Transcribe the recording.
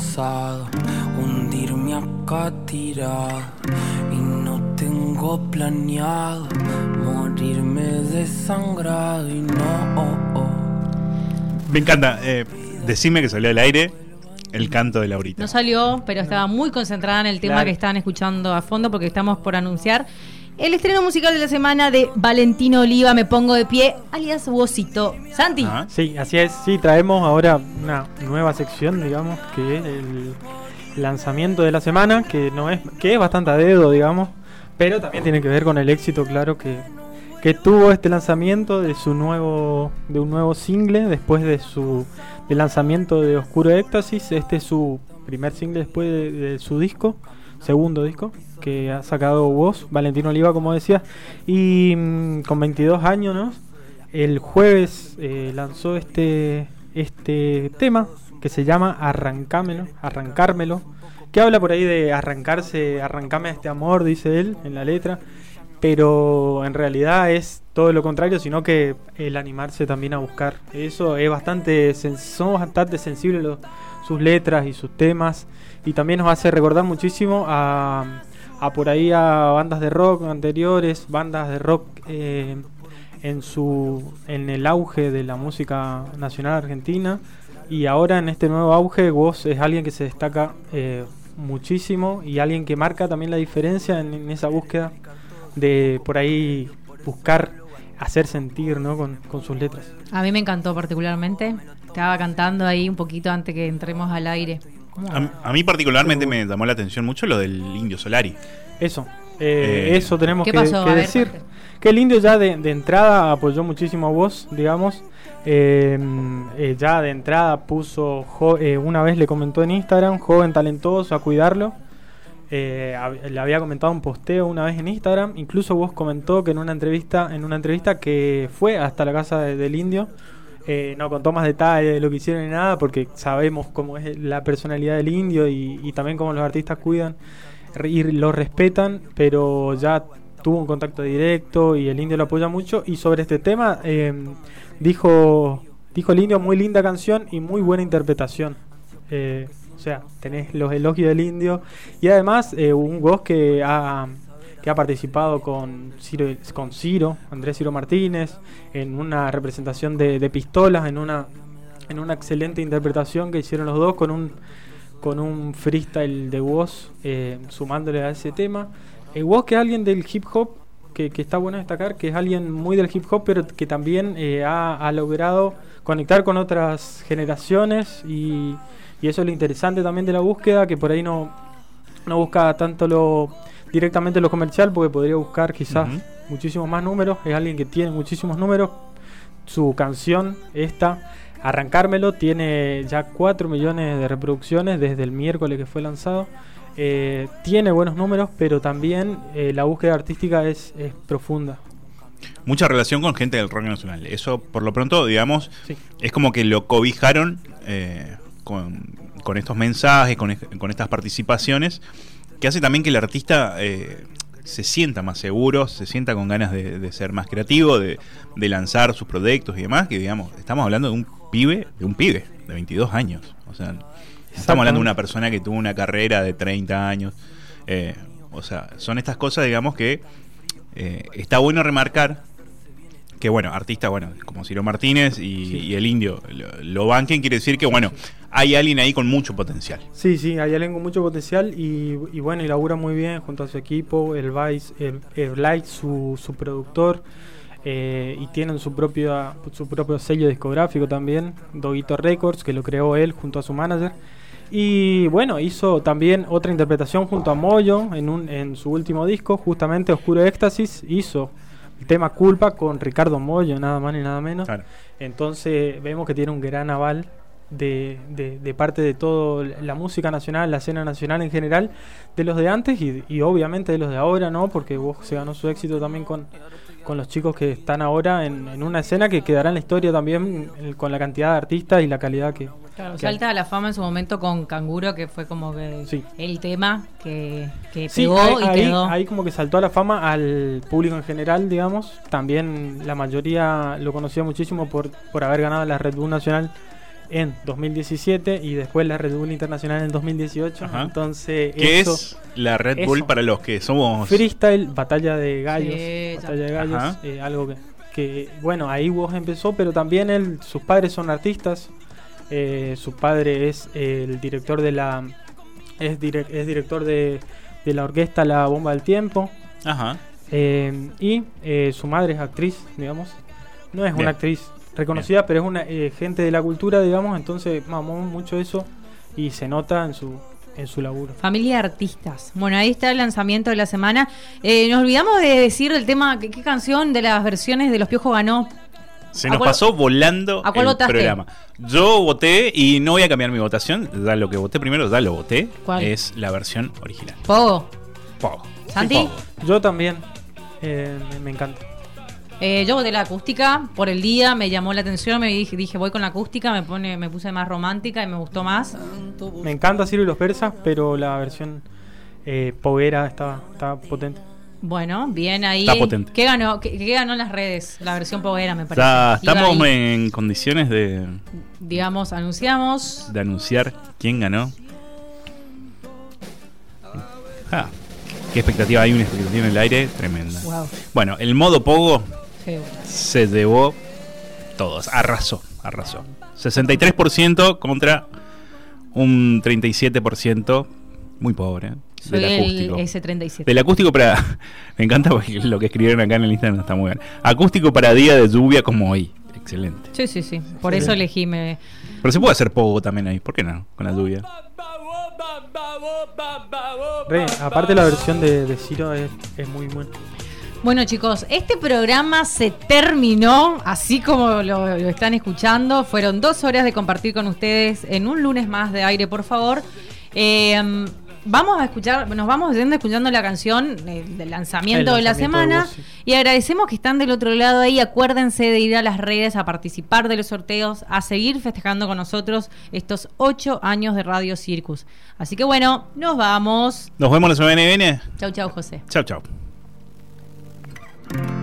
cansado, hundirme acá tirado y no tengo planeado morirme desangrado y no. oh, oh. Me encanta. Eh, decime que salió al aire el canto de Laurita. No salió, pero estaba muy concentrada en el tema Claro. que estaban escuchando a fondo porque estamos por anunciar el estreno musical de la semana de Valentino Oliva, Me Pongo de Pie, alias Wosito. Santi, Ah, Sí, así es. Sí, traemos ahora una nueva sección, digamos, que es el lanzamiento de la semana, que no es, que es bastante a dedo, digamos, pero también tiene que ver con el éxito, claro, que, que tuvo este lanzamiento de su nuevo, de un nuevo single después de su del lanzamiento de Oscuro Éxtasis. Este es su primer single después de, de su disco, segundo disco que ha sacado Voz, Valentino Oliva, como decía, y mm, con 22 años. El jueves eh, lanzó este, este tema que se llama Arrancámelo, Arrancármelo, que habla por ahí de arrancarse, arrancame a este amor, dice él en la letra, pero en realidad es todo lo contrario, sino que el animarse también a buscar. Eso es bastante, son bastante sensibles los- sus letras y sus temas, y también nos hace recordar muchísimo a, a por ahí a bandas de rock anteriores, bandas de rock eh, en su en el auge de la música nacional argentina y ahora en este nuevo auge vos es alguien que se destaca eh, muchísimo y alguien que marca también la diferencia en, en esa búsqueda de por ahí buscar hacer sentir ¿no? con, con sus letras. a mí me encantó particularmente. Estaba cantando ahí un poquito antes que entremos al aire. A, a mí particularmente me llamó la atención mucho lo del Indio Solari. Eso, eh, Eh, eso tenemos ¿Qué que, pasó? que A ver, decir. Que el indio ya de, de entrada apoyó muchísimo a vos, digamos. Eh, eh, ya de entrada puso, jo- eh, una vez le comentó en Instagram, joven talentoso, a cuidarlo. Eh, le había comentado un posteo una vez en Instagram. Incluso vos comentó que en una entrevista, en una entrevista que fue hasta la casa de- del indio, eh, no contó más detalles de lo que hicieron ni nada, porque sabemos cómo es la personalidad del indio y, también cómo los artistas cuidan y lo respetan, pero ya tuvo un contacto directo y el indio lo apoya mucho. Y sobre este tema eh, dijo, dijo el indio, muy linda canción y muy buena interpretación. Eh, o sea, tenés los elogios del indio y además eh, un voz que ha, que ha participado con Ciro, con Ciro, Andrés Ciro Martínez, en una representación de, de pistolas, en una, en una excelente interpretación que hicieron los dos con un con un freestyle de voz eh, sumándole a ese tema. El Woz que es alguien del hip hop, que, que está bueno destacar, que es alguien muy del hip hop, pero que también eh, ha, ha logrado conectar con otras generaciones y, y eso es lo interesante también de la búsqueda, que por ahí no, no busca tanto lo directamente lo comercial, porque podría buscar quizás muchísimos más números, es alguien que tiene muchísimos números. Su canción, esta, Arrancármelo, tiene ya 4 millones de reproducciones desde el miércoles que fue lanzado. Eh, tiene buenos números, pero también eh, la búsqueda artística es, es profunda. Mucha relación con gente del rock nacional. Eso, por lo pronto, digamos, Sí. es como que lo cobijaron eh, con, con estos mensajes, con, con estas participaciones, que hace también que el artista eh, se sienta más seguro, se sienta con ganas de, de ser más creativo, de, de lanzar sus proyectos y demás, que digamos, estamos hablando de un pibe, de un pibe de 22 años. O sea, estamos hablando de una persona que tuvo una carrera de 30 años. eh, o sea, son estas cosas, digamos, que eh, está bueno remarcar que bueno, artistas, bueno, como Ciro Martínez y, Sí. y el indio lo, lo banquen, quiere decir que bueno, hay alguien ahí con mucho potencial. Sí, sí, hay alguien con mucho potencial y, y bueno, y labura muy bien junto a su equipo, el Vice, el, el Blight, su, su productor, eh, y tienen su propio, su propio sello discográfico también, Doguito Records, que lo creó él junto a su manager. Y bueno, hizo también otra interpretación junto a Moyo en, un, en su último disco, justamente Oscuro Éxtasis, hizo el tema Culpa con Ricardo Moyo, nada más ni nada menos. Claro. Entonces vemos que tiene un gran aval de, de- de parte de toda la música nacional, la escena nacional en general, de los de antes y, y obviamente de los de ahora, ¿no? Porque vos se ganó su éxito también con, con los chicos que están ahora en, en una escena que quedará en la historia también con la cantidad de artistas y la calidad que... Claro, que salta a la fama en su momento con Canguro, que fue como que Sí. el tema que, que Sí, pegó ahí, y ahí- quedó. ahí como que saltó a la fama al público en general, digamos. También la mayoría lo conocía muchísimo por, por haber ganado la Red Bull Nacional en 2017 y después la Red Bull Internacional en 2018. Ajá. Entonces, ¿Qué eso, es la Red Bull para los que somos... freestyle, batalla de gallos, Sí, batalla de gallos, eh, algo que, que, bueno, ahí vos empezó, pero también él, sus padres son artistas. eh, su padre es el director de la es, direc- es director de, de la orquesta La Bomba del Tiempo. Ajá. Eh, y eh, su madre es actriz, digamos. No es Bien. una actriz reconocida, pero es una eh, gente de la cultura, digamos. Entonces mamó mucho eso y se nota en su, en su laburo. Familia de artistas. Bueno, ahí está el lanzamiento de la semana. Eh, nos olvidamos de decir el tema, ¿qué, qué canción de las versiones de Los Piojos ganó? Se ¿A nos cuál- pasó volando a cuál el votaste? programa. Yo voté y no voy a cambiar mi votación. Ya lo que voté primero, ya lo voté. ¿Cuál? Es la versión original. Pogo. Pogo. ¿Santi? Pogo. Yo también. eh, me encanta. Eh, yo voté la acústica por el día, me llamó la atención, me dije, dije voy con la acústica, me pone, me puse más romántica y me gustó más. Me encanta Ciro y los persas, pero la versión eh, poguera está, está potente. Bueno, bien ahí. Está potente. ¿Qué ganó? ¿Qué, qué ganó en las redes? La versión poguera, me parece. Estamos ahí. en condiciones de, Digamos, anunciamos. de anunciar quién ganó. Ah, qué expectativa, hay una expectativa en el aire tremenda. Wow. Bueno, el modo Pogo. Se llevó todos, arrasó, arrasó. 63% contra un 37% muy pobre Soy del el acústico. S37. Del acústico para. Me encanta porque lo que escribieron acá en el Instagram está muy bien. Acústico para día de lluvia como hoy. Excelente. Sí, sí, sí. Por eso elegí. Me... Pero se puede hacer pogo también ahí. ¿Por qué no? Con la lluvia. Re, aparte la versión de, de Ciro es, es muy buena. Bueno, chicos, este programa se terminó, así como lo, lo están escuchando. Fueron dos horas de compartir con ustedes en un lunes más de aire, por favor. Eh, vamos a escuchar, nos vamos yendo escuchando la canción eh, del lanzamiento, El de la de semana. vos, sí. Y agradecemos que están del otro lado ahí. Acuérdense de ir a las redes a participar de los sorteos, a seguir festejando con nosotros estos ocho años de Radio Circus. Así que bueno, nos vamos. Nos vemos la semana que viene. Chau, chau, José. Chao, chao. thank you